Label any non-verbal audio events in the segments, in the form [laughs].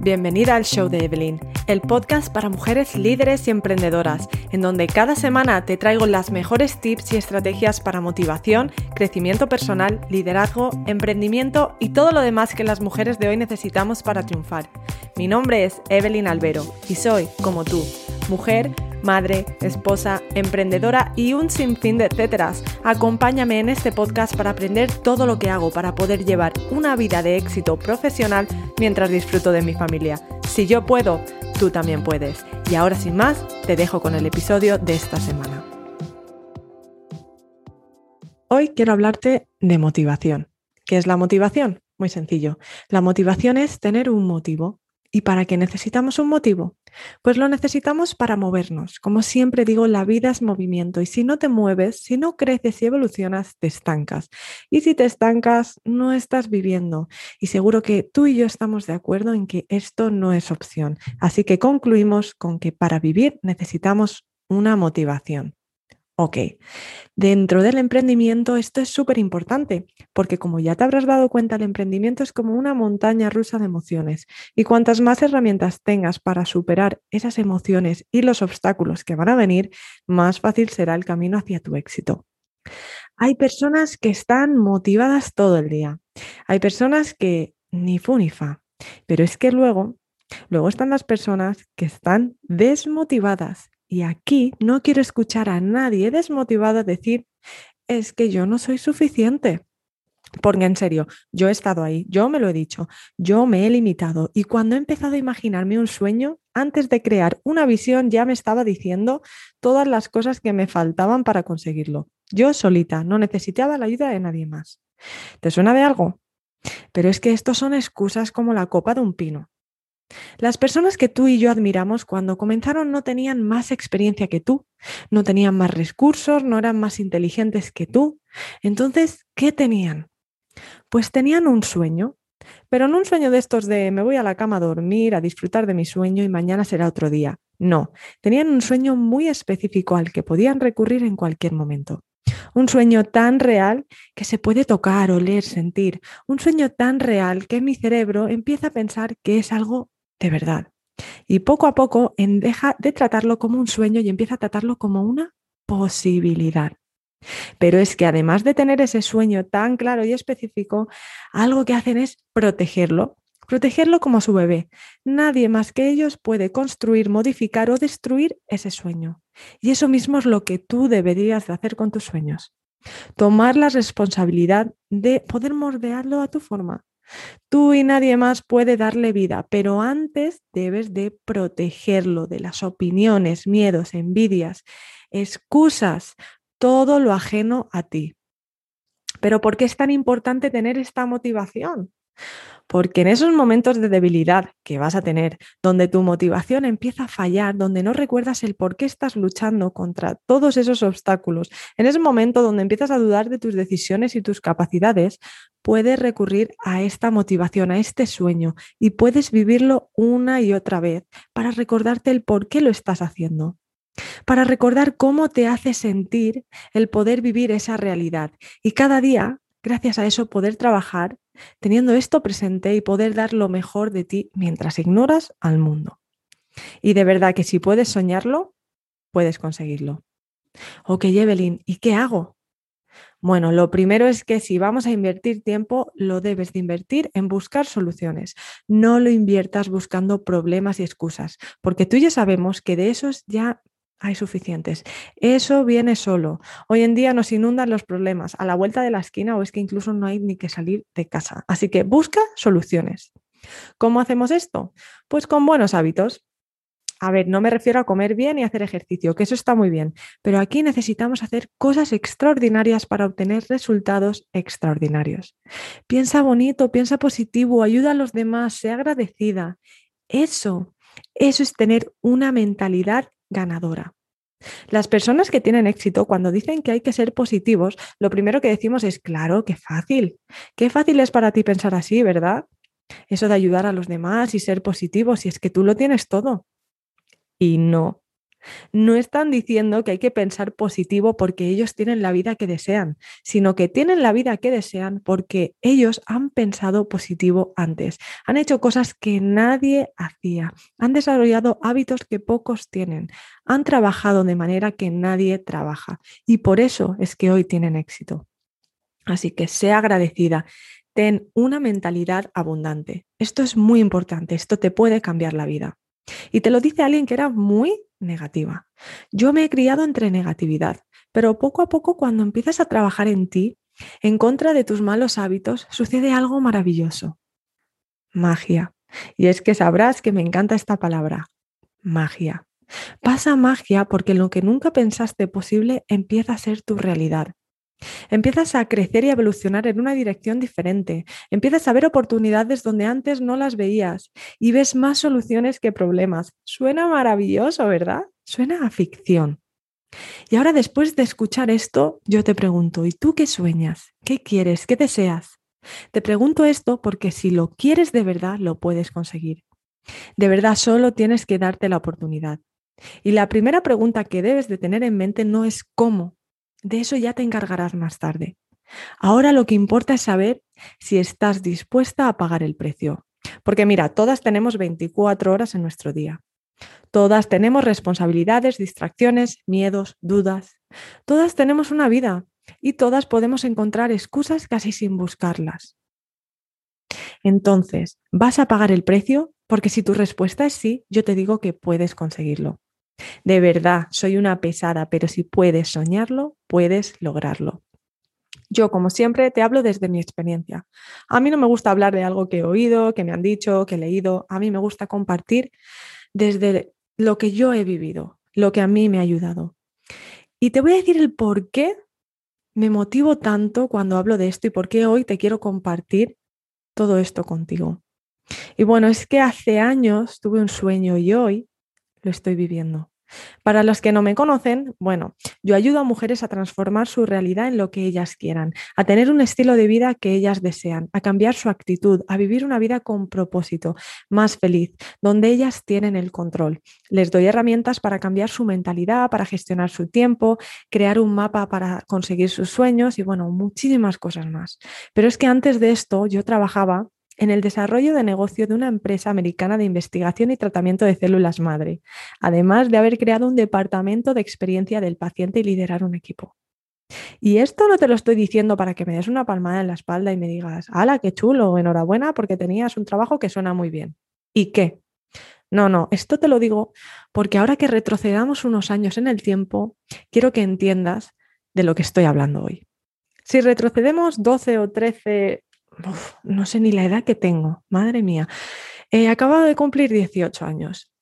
Bienvenida al show de Evelyn, el podcast para mujeres líderes y emprendedoras, en donde cada semana te traigo las mejores tips y estrategias para motivación, crecimiento personal, liderazgo, emprendimiento y todo lo demás que las mujeres de hoy necesitamos para triunfar. Mi nombre es Evelyn Albero y soy, como tú, mujer madre, esposa, emprendedora y un sinfín de etcéteras. Acompáñame en este podcast para aprender todo lo que hago para poder llevar una vida de éxito profesional mientras disfruto de mi familia. Si yo puedo, tú también puedes. Y ahora sin más, te dejo con el episodio de esta semana. Hoy quiero hablarte de motivación. ¿Qué es la motivación? Muy sencillo. La motivación es tener un motivo, ¿Y para qué necesitamos un motivo? Pues lo necesitamos para movernos. Como siempre digo, la vida es movimiento y si no te mueves, si no creces y evolucionas, te estancas. Y si te estancas, no estás viviendo. Y seguro que tú y yo estamos de acuerdo en que esto no es opción. Así que concluimos con que para vivir necesitamos una motivación. Ok, dentro del emprendimiento esto es súper importante porque como ya te habrás dado cuenta, el emprendimiento es como una montaña rusa de emociones y cuantas más herramientas tengas para superar esas emociones y los obstáculos que van a venir, más fácil será el camino hacia tu éxito. Hay personas que están motivadas todo el día, hay personas que ni fu ni fa, pero es que luego, luego están las personas que están desmotivadas y aquí no quiero escuchar a nadie desmotivado decir, es que yo no soy suficiente. Porque en serio, yo he estado ahí, yo me lo he dicho, yo me he limitado y cuando he empezado a imaginarme un sueño, antes de crear una visión ya me estaba diciendo todas las cosas que me faltaban para conseguirlo. Yo solita, no necesitaba la ayuda de nadie más. ¿Te suena de algo? Pero es que estos son excusas como la copa de un pino. Las personas que tú y yo admiramos cuando comenzaron no tenían más experiencia que tú, no tenían más recursos, no eran más inteligentes que tú. Entonces, ¿qué tenían? Pues tenían un sueño, pero no un sueño de estos de me voy a la cama a dormir, a disfrutar de mi sueño y mañana será otro día. No, tenían un sueño muy específico al que podían recurrir en cualquier momento. Un sueño tan real que se puede tocar, oler, sentir. Un sueño tan real que mi cerebro empieza a pensar que es algo de verdad. Y poco a poco en deja de tratarlo como un sueño y empieza a tratarlo como una posibilidad. Pero es que además de tener ese sueño tan claro y específico, algo que hacen es protegerlo, protegerlo como su bebé. Nadie más que ellos puede construir, modificar o destruir ese sueño. Y eso mismo es lo que tú deberías de hacer con tus sueños. Tomar la responsabilidad de poder moldearlo a tu forma, Tú y nadie más puede darle vida, pero antes debes de protegerlo de las opiniones, miedos, envidias, excusas, todo lo ajeno a ti. Pero ¿por qué es tan importante tener esta motivación? Porque en esos momentos de debilidad que vas a tener, donde tu motivación empieza a fallar, donde no recuerdas el por qué estás luchando contra todos esos obstáculos, en ese momento donde empiezas a dudar de tus decisiones y tus capacidades, puedes recurrir a esta motivación, a este sueño y puedes vivirlo una y otra vez para recordarte el por qué lo estás haciendo para recordar cómo te hace sentir el poder vivir esa realidad. Y cada día, gracias a eso, poder trabajar teniendo esto presente y poder dar lo mejor de ti mientras ignoras al mundo. Y de verdad que si puedes soñarlo, puedes conseguirlo. Ok, Evelyn, ¿y qué hago? Bueno, lo primero es que si vamos a invertir tiempo, lo debes de invertir en buscar soluciones. No lo inviertas buscando problemas y excusas, porque tú ya sabemos que de esos ya hay suficientes. Eso viene solo. Hoy en día nos inundan los problemas a la vuelta de la esquina o es que incluso no hay ni que salir de casa. Así que busca soluciones. ¿Cómo hacemos esto? Pues con buenos hábitos. A ver, no me refiero a comer bien y hacer ejercicio, que eso está muy bien, pero aquí necesitamos hacer cosas extraordinarias para obtener resultados extraordinarios. Piensa bonito, piensa positivo, ayuda a los demás, sea agradecida. Eso, eso es tener una mentalidad ganadora. Las personas que tienen éxito, cuando dicen que hay que ser positivos, lo primero que decimos es, claro, qué fácil. Qué fácil es para ti pensar así, ¿verdad? Eso de ayudar a los demás y ser positivo, si es que tú lo tienes todo. Y no. No están diciendo que hay que pensar positivo porque ellos tienen la vida que desean, sino que tienen la vida que desean porque ellos han pensado positivo antes, han hecho cosas que nadie hacía, han desarrollado hábitos que pocos tienen, han trabajado de manera que nadie trabaja y por eso es que hoy tienen éxito. Así que sea agradecida, ten una mentalidad abundante. Esto es muy importante, esto te puede cambiar la vida. Y te lo dice alguien que era muy negativa. Yo me he criado entre negatividad, pero poco a poco cuando empiezas a trabajar en ti, en contra de tus malos hábitos, sucede algo maravilloso. Magia. Y es que sabrás que me encanta esta palabra, magia. Pasa magia porque lo que nunca pensaste posible empieza a ser tu realidad. Empiezas a crecer y evolucionar en una dirección diferente. Empiezas a ver oportunidades donde antes no las veías y ves más soluciones que problemas. Suena maravilloso, ¿verdad? Suena a ficción. Y ahora después de escuchar esto, yo te pregunto, ¿y tú qué sueñas? ¿Qué quieres? ¿Qué deseas? Te pregunto esto porque si lo quieres de verdad, lo puedes conseguir. De verdad, solo tienes que darte la oportunidad. Y la primera pregunta que debes de tener en mente no es cómo, de eso ya te encargarás más tarde. Ahora lo que importa es saber si estás dispuesta a pagar el precio. Porque mira, todas tenemos 24 horas en nuestro día. Todas tenemos responsabilidades, distracciones, miedos, dudas. Todas tenemos una vida y todas podemos encontrar excusas casi sin buscarlas. Entonces, ¿vas a pagar el precio? Porque si tu respuesta es sí, yo te digo que puedes conseguirlo. De verdad, soy una pesada, pero si puedes soñarlo, puedes lograrlo. Yo, como siempre, te hablo desde mi experiencia. A mí no me gusta hablar de algo que he oído, que me han dicho, que he leído. A mí me gusta compartir desde lo que yo he vivido, lo que a mí me ha ayudado. Y te voy a decir el por qué me motivo tanto cuando hablo de esto y por qué hoy te quiero compartir todo esto contigo. Y bueno, es que hace años tuve un sueño y hoy lo estoy viviendo. Para los que no me conocen, bueno, yo ayudo a mujeres a transformar su realidad en lo que ellas quieran, a tener un estilo de vida que ellas desean, a cambiar su actitud, a vivir una vida con propósito, más feliz, donde ellas tienen el control. Les doy herramientas para cambiar su mentalidad, para gestionar su tiempo, crear un mapa para conseguir sus sueños y bueno, muchísimas cosas más. Pero es que antes de esto yo trabajaba en el desarrollo de negocio de una empresa americana de investigación y tratamiento de células madre, además de haber creado un departamento de experiencia del paciente y liderar un equipo. Y esto no te lo estoy diciendo para que me des una palmada en la espalda y me digas, ¡hala, qué chulo! Enhorabuena porque tenías un trabajo que suena muy bien. ¿Y qué? No, no, esto te lo digo porque ahora que retrocedamos unos años en el tiempo, quiero que entiendas de lo que estoy hablando hoy. Si retrocedemos 12 o 13 no sé ni la edad que tengo, madre mía. He acabado de cumplir 18 años.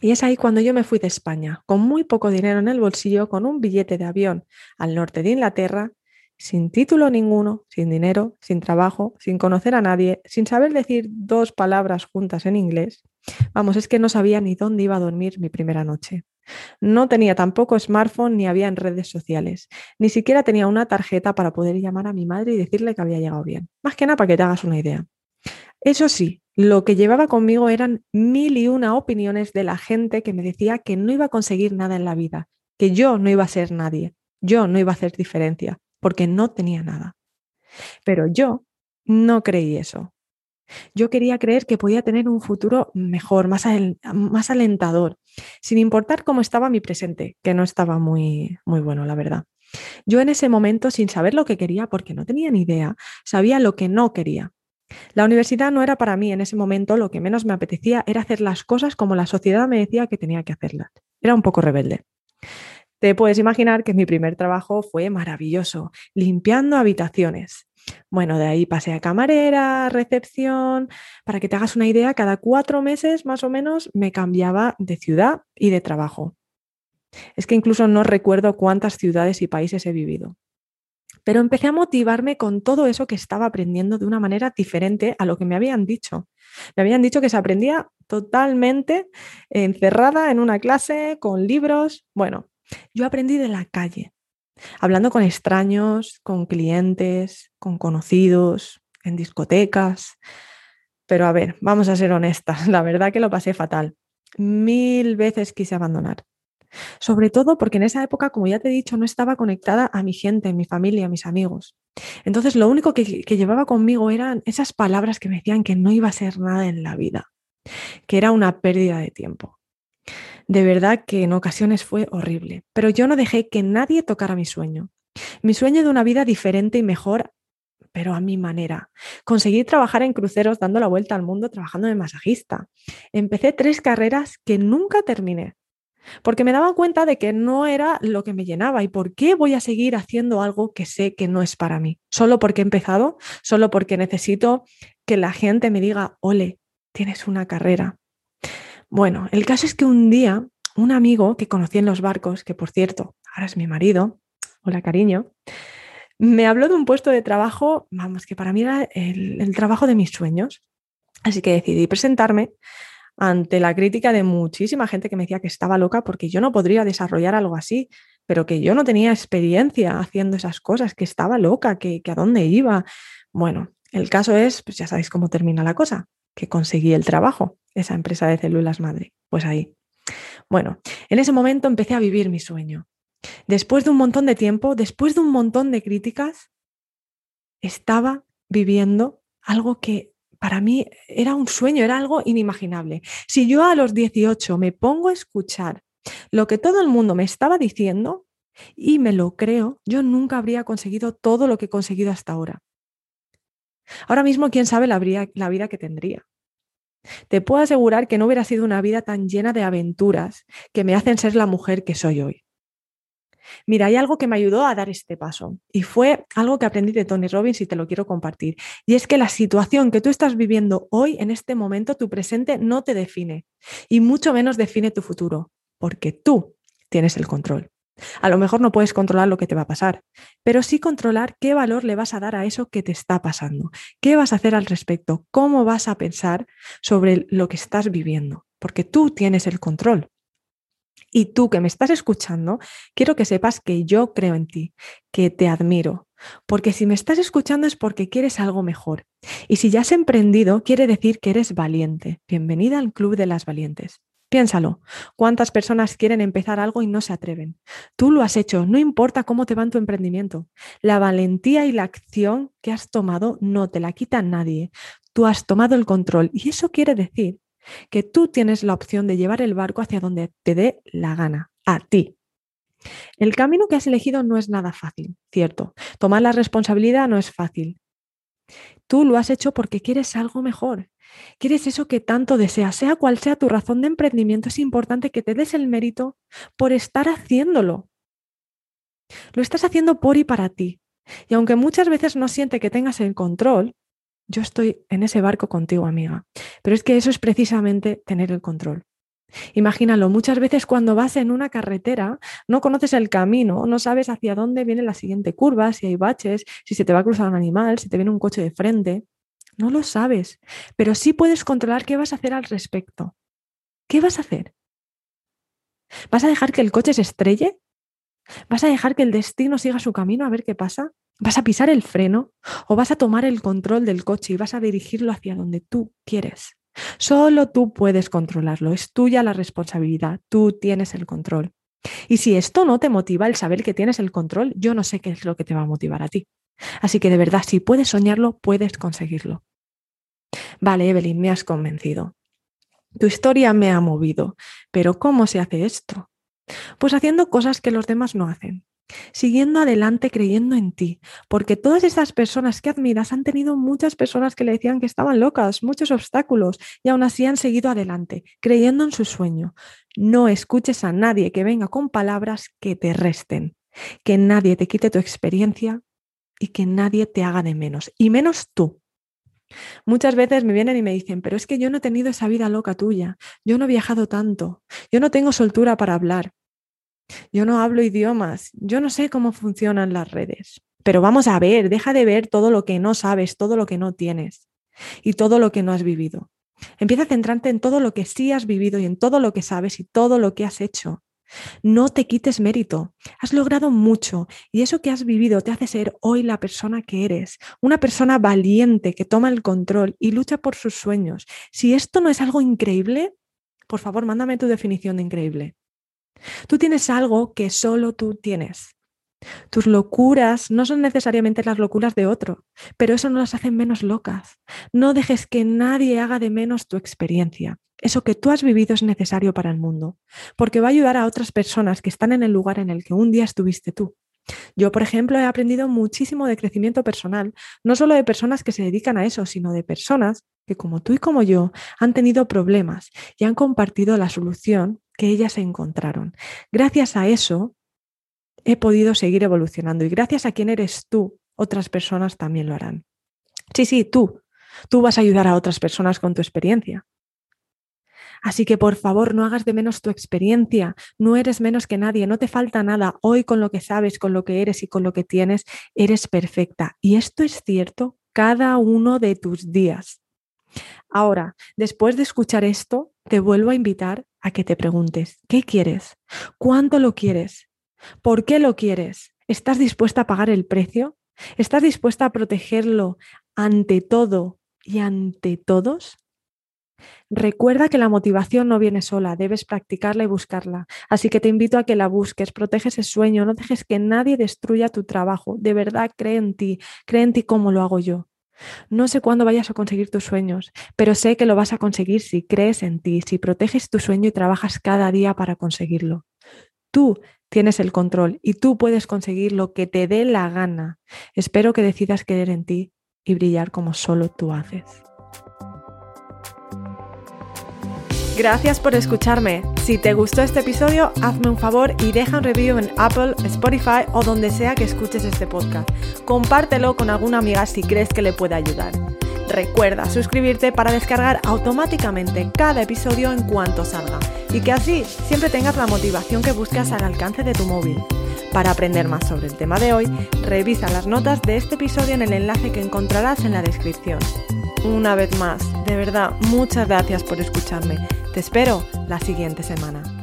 Y es ahí cuando yo me fui de España, con muy poco dinero en el bolsillo, con un billete de avión al norte de Inglaterra, sin título ninguno, sin dinero, sin trabajo, sin conocer a nadie, sin saber decir dos palabras juntas en inglés. Vamos, es que no sabía ni dónde iba a dormir mi primera noche. No tenía tampoco smartphone ni había en redes sociales. Ni siquiera tenía una tarjeta para poder llamar a mi madre y decirle que había llegado bien. Más que nada para que te hagas una idea. Eso sí, lo que llevaba conmigo eran mil y una opiniones de la gente que me decía que no iba a conseguir nada en la vida, que yo no iba a ser nadie, yo no iba a hacer diferencia, porque no tenía nada. Pero yo no creí eso. Yo quería creer que podía tener un futuro mejor, más, alentador, sin importar cómo estaba mi presente, que no estaba muy, muy bueno, la verdad. Yo en ese momento, sin saber lo que quería, porque no tenía ni idea, sabía lo que no quería. La universidad no era para mí en ese momento, lo que menos me apetecía era hacer las cosas como la sociedad me decía que tenía que hacerlas. Era un poco rebelde. Te puedes imaginar que mi primer trabajo fue maravilloso, limpiando habitaciones. Bueno, de ahí pasé a camarera, recepción. Para que te hagas una idea, cada cuatro meses más o menos me cambiaba de ciudad y de trabajo. Es que incluso no recuerdo cuántas ciudades y países he vivido. Pero empecé a motivarme con todo eso que estaba aprendiendo de una manera diferente a lo que me habían dicho. Me habían dicho que se aprendía totalmente encerrada en una clase, con libros. Bueno, yo aprendí de la calle, hablando con extraños, con clientes, con conocidos, en discotecas. Pero a ver, vamos a ser honestas, [laughs] la verdad que lo pasé fatal. Mil veces quise abandonar. Sobre todo porque en esa época, como ya te he dicho, no estaba conectada a mi gente, a mi familia, a mis amigos. Entonces, lo único que, que, llevaba conmigo eran esas palabras que me decían que no iba a ser nada en la vida, que era una pérdida de tiempo. De verdad que en ocasiones fue horrible, pero yo no dejé que nadie tocara mi sueño. Mi sueño de una vida diferente y mejor pero a mi manera. Conseguí trabajar en cruceros dando la vuelta al mundo trabajando de masajista. Empecé tres carreras que nunca terminé, porque me daba cuenta de que no era lo que me llenaba y por qué voy a seguir haciendo algo que sé que no es para mí. Solo porque he empezado, solo porque necesito que la gente me diga, ole, tienes una carrera. Bueno, el caso es que un día un amigo que conocí en los barcos, que por cierto, ahora es mi marido, hola cariño, me habló de un puesto de trabajo, vamos, que para mí era el, trabajo de mis sueños. Así que decidí presentarme ante la crítica de muchísima gente que me decía que estaba loca porque yo no podría desarrollar algo así, pero que yo no tenía experiencia haciendo esas cosas, que estaba loca, que, que a dónde iba. Bueno, el caso es, pues ya sabéis cómo termina la cosa, que conseguí el trabajo, esa empresa de células madre. Pues ahí. Bueno, en ese momento empecé a vivir mi sueño. Después de un montón de tiempo, después de un montón de críticas, estaba viviendo algo que para mí era un sueño, era algo inimaginable. Si yo a los 18 me pongo a escuchar lo que todo el mundo me estaba diciendo y me lo creo, yo nunca habría conseguido todo lo que he conseguido hasta ahora. Ahora mismo, quién sabe la, vida que tendría. Te puedo asegurar que no hubiera sido una vida tan llena de aventuras que me hacen ser la mujer que soy hoy. Mira, hay algo que me ayudó a dar este paso y fue algo que aprendí de Tony Robbins y te lo quiero compartir. Y es que la situación que tú estás viviendo hoy, en este momento, tu presente, no te define y mucho menos define tu futuro, porque tú tienes el control. A lo mejor no puedes controlar lo que te va a pasar, pero sí controlar qué valor le vas a dar a eso que te está pasando, qué vas a hacer al respecto, cómo vas a pensar sobre lo que estás viviendo, porque tú tienes el control. Y tú que me estás escuchando, quiero que sepas que yo creo en ti, que te admiro, porque si me estás escuchando es porque quieres algo mejor. Y si ya has emprendido, quiere decir que eres valiente. Bienvenida al Club de las Valientes. Piénsalo, ¿cuántas personas quieren empezar algo y no se atreven? Tú lo has hecho, no importa cómo te va en tu emprendimiento. La valentía y la acción que has tomado no te la quita nadie. Tú has tomado el control y eso quiere decir que tú tienes la opción de llevar el barco hacia donde te dé la gana, a ti. El camino que has elegido no es nada fácil, cierto. Tomar la responsabilidad no es fácil. Tú lo has hecho porque quieres algo mejor. Quieres eso que tanto deseas, sea cual sea tu razón de emprendimiento, es importante que te des el mérito por estar haciéndolo. Lo estás haciendo por y para ti. Y aunque muchas veces no siente que tengas el control, yo estoy en ese barco contigo, amiga. Pero es que eso es precisamente tener el control. Imagínalo, muchas veces cuando vas en una carretera no conoces el camino, no sabes hacia dónde viene la siguiente curva, si hay baches, si se te va a cruzar un animal, si te viene un coche de frente. No lo sabes, pero sí puedes controlar qué vas a hacer al respecto. ¿Qué vas a hacer? ¿Vas a dejar que el coche se estrelle? ¿Vas a dejar que el destino siga su camino a ver qué pasa? ¿Vas a pisar el freno o vas a tomar el control del coche y vas a dirigirlo hacia donde tú quieres? Solo tú puedes controlarlo, es tuya la responsabilidad, tú tienes el control. Y si esto no te motiva el saber que tienes el control, yo no sé qué es lo que te va a motivar a ti. Así que de verdad, si puedes soñarlo, puedes conseguirlo. Vale, Evelyn, me has convencido. Tu historia me ha movido, pero ¿cómo se hace esto? Pues haciendo cosas que los demás no hacen, siguiendo adelante creyendo en ti, porque todas esas personas que admiras han tenido muchas personas que le decían que estaban locas, muchos obstáculos, y aún así han seguido adelante, creyendo en su sueño. No escuches a nadie que venga con palabras que te resten, que nadie te quite tu experiencia y que nadie te haga de menos, y menos tú. Muchas veces me vienen y me dicen, pero es que yo no he tenido esa vida loca tuya, yo no he viajado tanto, yo no tengo soltura para hablar, yo no hablo idiomas, yo no sé cómo funcionan las redes. Pero vamos a ver, deja de ver todo lo que no sabes, todo lo que no tienes y todo lo que no has vivido. Empieza a centrarte en todo lo que sí has vivido y en todo lo que sabes y todo lo que has hecho. No te quites mérito. Has logrado mucho y eso que has vivido te hace ser hoy la persona que eres, una persona valiente que toma el control y lucha por sus sueños. Si esto no es algo increíble, por favor, mándame tu definición de increíble. Tú tienes algo que solo tú tienes. Tus locuras no son necesariamente las locuras de otro, pero eso no las hace menos locas. No dejes que nadie haga de menos tu experiencia. Eso que tú has vivido es necesario para el mundo, porque va a ayudar a otras personas que están en el lugar en el que un día estuviste tú. Yo, por ejemplo, he aprendido muchísimo de crecimiento personal, no solo de personas que se dedican a eso, sino de personas que, como tú y como yo, han tenido problemas y han compartido la solución que ellas encontraron. Gracias a eso, he podido seguir evolucionando y gracias a quién eres tú, otras personas también lo harán. Sí, sí, tú. Tú vas a ayudar a otras personas con tu experiencia. Así que por favor no hagas de menos tu experiencia, no eres menos que nadie, no te falta nada. Hoy con lo que sabes, con lo que eres y con lo que tienes, eres perfecta. Y esto es cierto cada uno de tus días. Ahora, después de escuchar esto, te vuelvo a invitar a que te preguntes, ¿qué quieres? ¿Cuánto lo quieres? ¿Por qué lo quieres? ¿Estás dispuesta a pagar el precio? ¿Estás dispuesta a protegerlo ante todo y ante todos? Recuerda que la motivación no viene sola, debes practicarla y buscarla. Así que te invito a que la busques, protege ese sueño, no dejes que nadie destruya tu trabajo. De verdad, cree en ti, cree en ti como lo hago yo. No sé cuándo vayas a conseguir tus sueños, pero sé que lo vas a conseguir si crees en ti, si proteges tu sueño y trabajas cada día para conseguirlo. Tú tienes el control y tú puedes conseguir lo que te dé la gana. Espero que decidas creer en ti y brillar como solo tú haces. Gracias por escucharme. Si te gustó este episodio, hazme un favor y deja un review en Apple, Spotify o donde sea que escuches este podcast. Compártelo con alguna amiga si crees que le puede ayudar. Recuerda suscribirte para descargar automáticamente cada episodio en cuanto salga y que así siempre tengas la motivación que buscas al alcance de tu móvil. Para aprender más sobre el tema de hoy, revisa las notas de este episodio en el enlace que encontrarás en la descripción. Una vez más, de verdad, muchas gracias por escucharme. Te espero la siguiente semana.